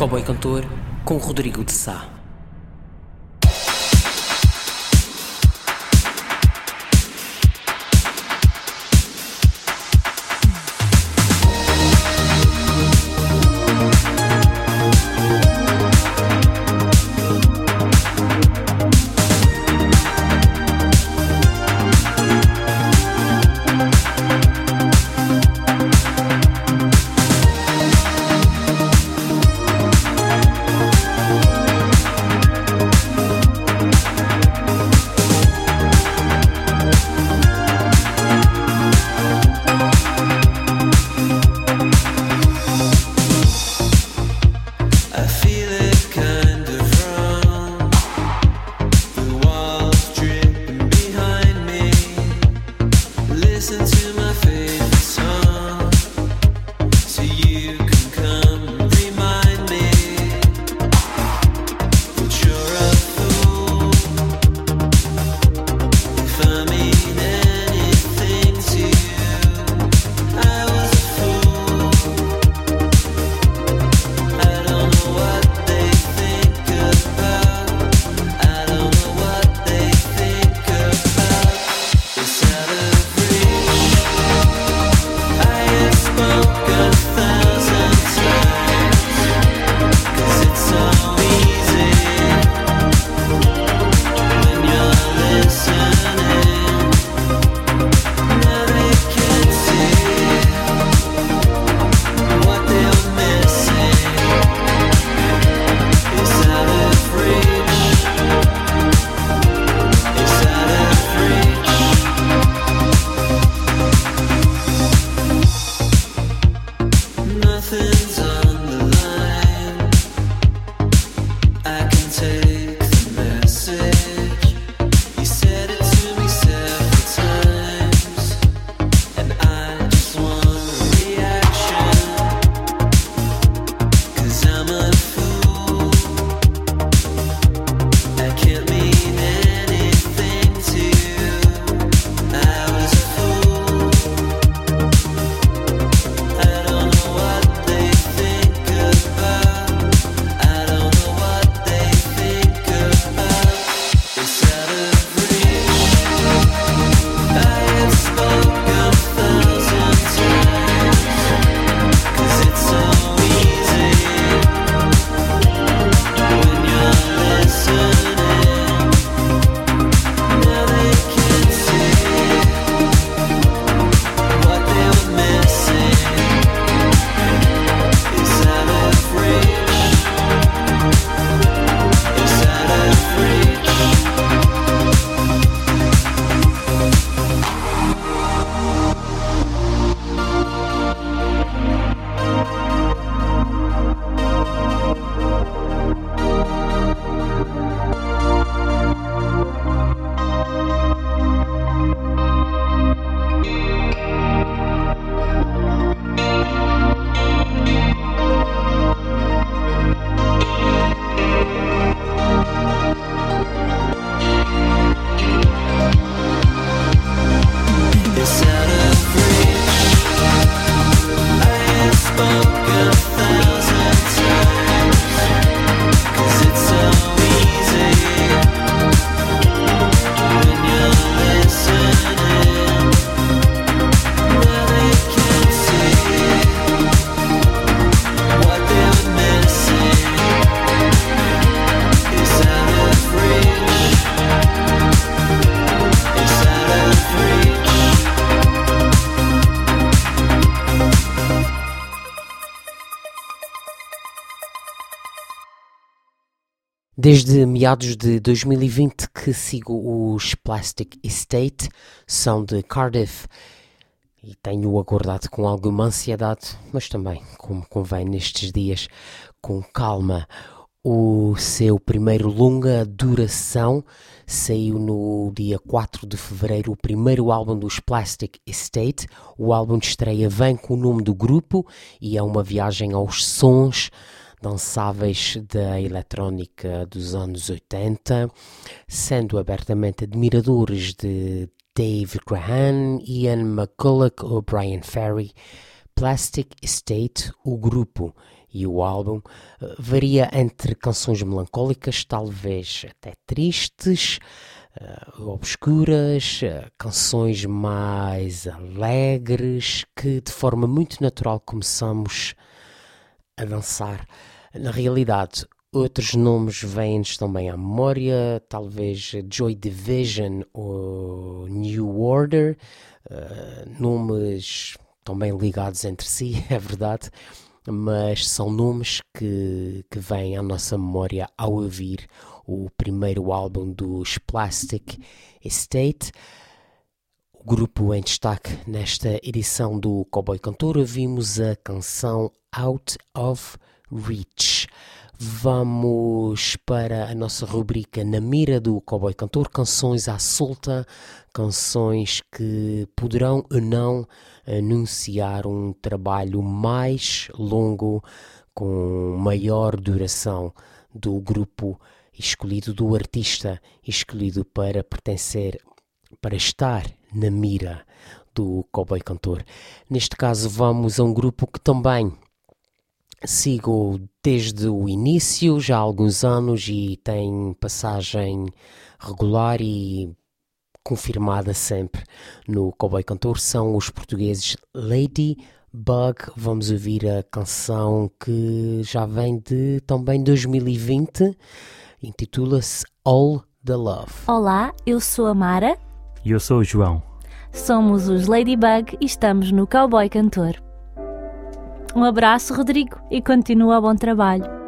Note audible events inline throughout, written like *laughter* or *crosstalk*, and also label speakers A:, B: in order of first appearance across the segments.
A: Cowboy Cantor com Rodrigo de Sá. Desde meados de 2020 que sigo os Plastic Estate, são de Cardiff e tenho aguardado com alguma ansiedade, mas também, como convém nestes dias, com calma. O seu primeiro longa duração saiu no dia 4 de fevereiro, o primeiro álbum dos Plastic Estate. O álbum de estreia vem com o nome do grupo e é uma viagem aos sons dançáveis da eletrónica dos anos 80, sendo abertamente admiradores de Dave Graham, Ian McCulloch ou Brian Ferry. Plastic Estate, o grupo, e o álbum uh, varia entre canções melancólicas, talvez até tristes, uh, obscuras, uh, canções mais alegres que de forma muito natural começamos a dançar. Na realidade, outros nomes vêm-nos também à memória, talvez Joy Division ou New Order, uh, nomes também ligados entre si, *laughs* é verdade, mas são nomes que, que vêm à nossa memória ao ouvir o primeiro álbum dos Plastic Estate. O grupo em destaque nesta edição do Cowboy Cantor ouvimos a canção Out of Reach. Vamos para a nossa rubrica Na Mira do Cowboy Cantor, canções à solta, canções que poderão ou não anunciar um trabalho mais longo, com maior duração do grupo escolhido, do artista escolhido para pertencer, para estar na mira do Cowboy Cantor. Neste caso, vamos a um grupo que também sigo desde o início, já há alguns anos, e tem passagem regular e confirmada sempre no Cowboy Cantor, são os portugueses Lady Bug. Vamos ouvir a canção que já vem de também 2020, intitula-se All the Love.
B: Olá, eu sou a Mara.
C: E eu sou o João.
B: Somos os Ladybug e estamos no Cowboy Cantor. Um abraço, Rodrigo, e continua bom trabalho.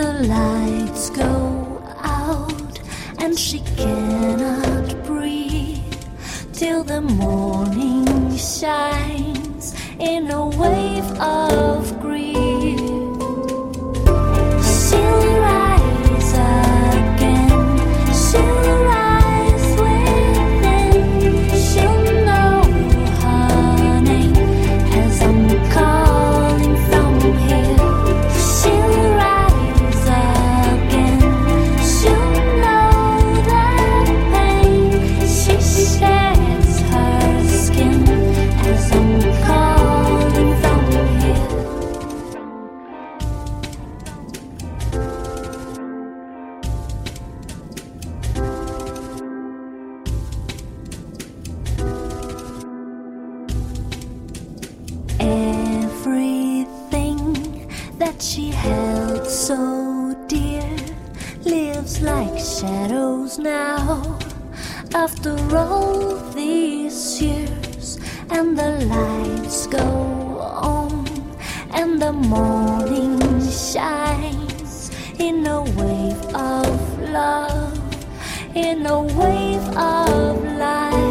B: the lights go out and she cannot breathe till the morning shines in a wave of after all these years and the lights go on and the morning shines in a wave of love in a wave of light.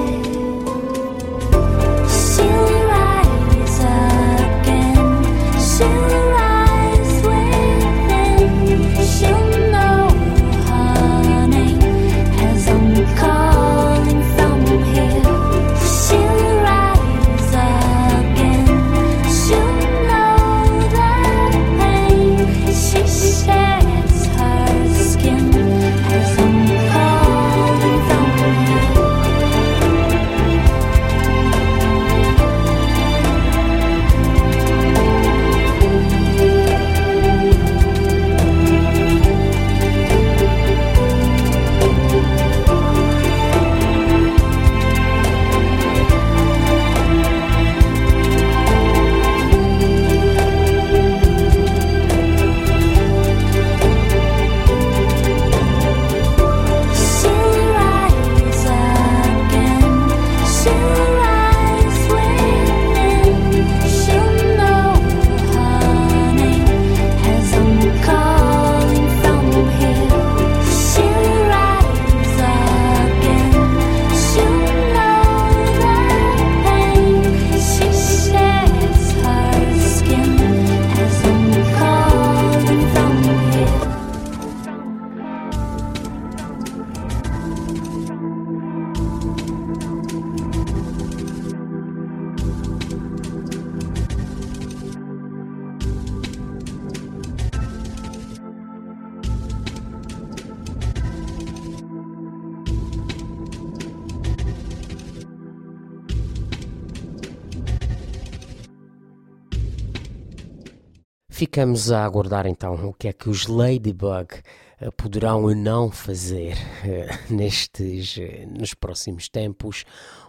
A: Ficamos a aguardar então o que é que os Ladybug uh, poderão ou não fazer uh, nestes, nos próximos tempos.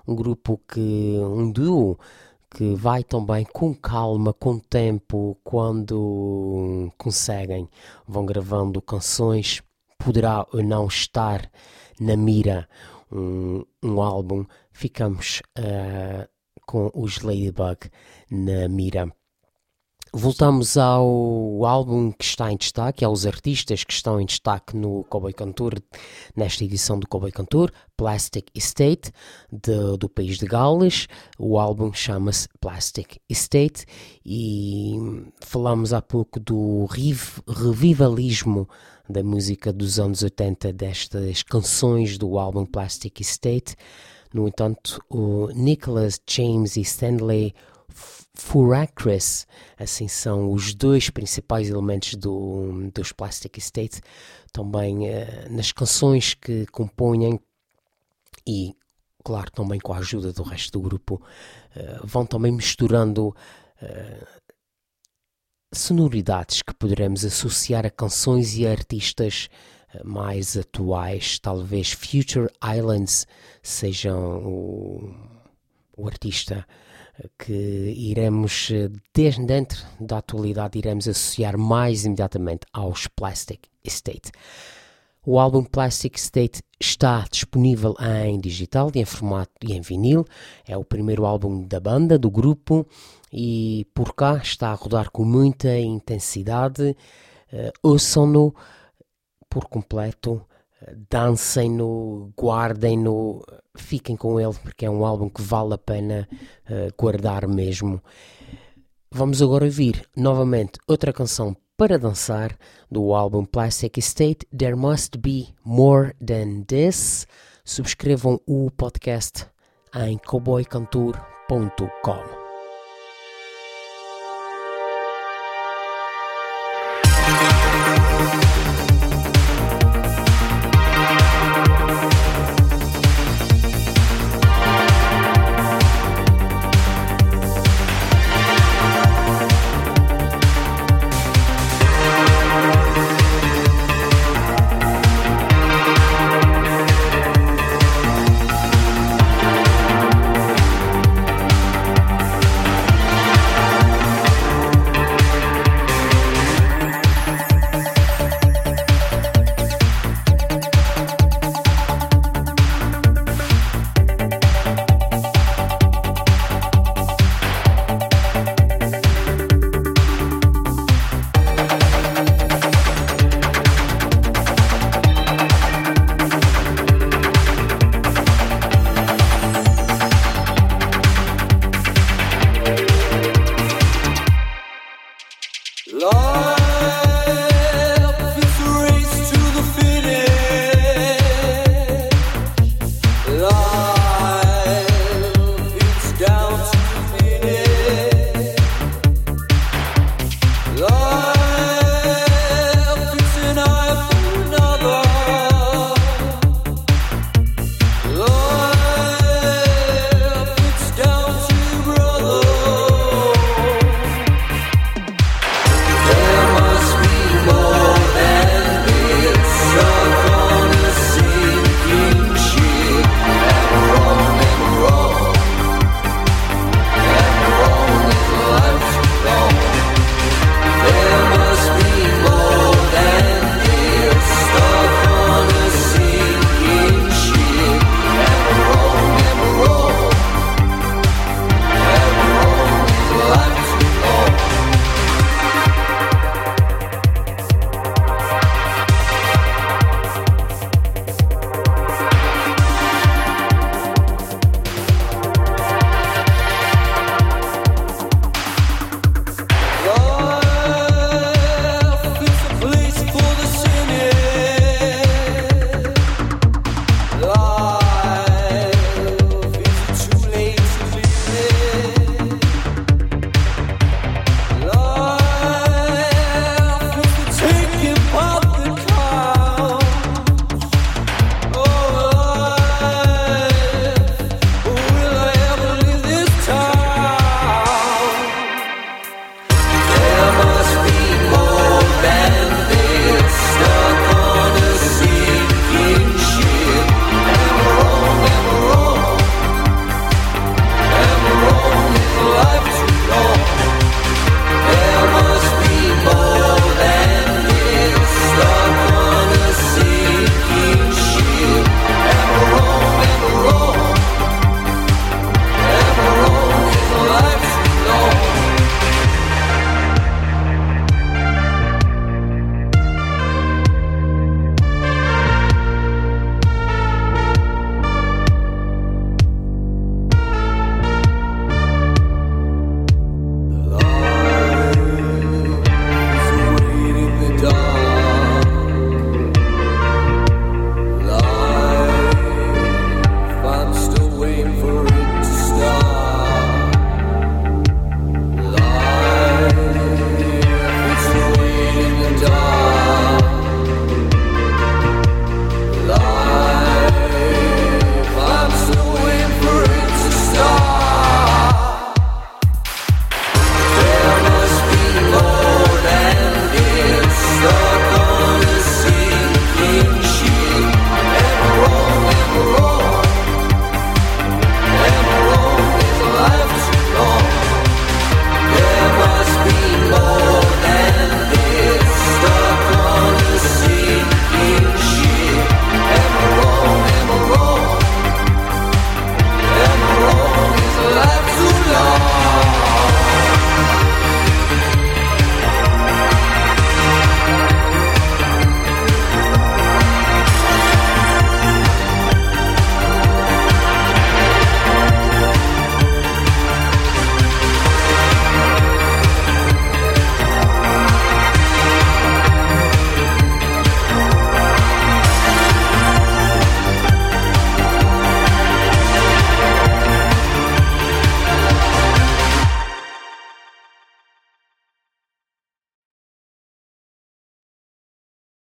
A: Um grupo que, um duo que vai também com calma, com tempo, quando conseguem, vão gravando canções, poderá ou não estar na mira um, um álbum, ficamos uh, com os Ladybug na mira. Voltamos ao álbum que está em destaque, aos artistas que estão em destaque no Cowboy Cantor, nesta edição do Cowboy Cantor, Plastic Estate, de, do país de Gales. O álbum chama-se Plastic Estate e falamos há pouco do revivalismo da música dos anos 80, destas canções do álbum Plastic Estate. No entanto, o Nicholas James e Stanley Furacris, assim são os dois principais elementos do, dos Plastic Estate, também uh, nas canções que compõem e, claro, também com a ajuda do resto do grupo, uh, vão também misturando uh, sonoridades que poderemos associar a canções e a artistas mais atuais, talvez Future Islands sejam o, o artista que iremos, eh, desde dentro da atualidade, iremos associar mais imediatamente aos Plastic Estate. O álbum Plastic State está disponível em digital em formato e em vinil. É o primeiro álbum da banda, do grupo, e por cá está a rodar com muita intensidade. Uh, Ouçam-no por completo dancem-no, guardem-no, fiquem com ele, porque é um álbum que vale a pena uh, guardar mesmo. Vamos agora ouvir novamente outra canção para dançar do álbum Plastic Estate, There Must Be More Than This. Subscrevam o podcast em cowboycantour.com.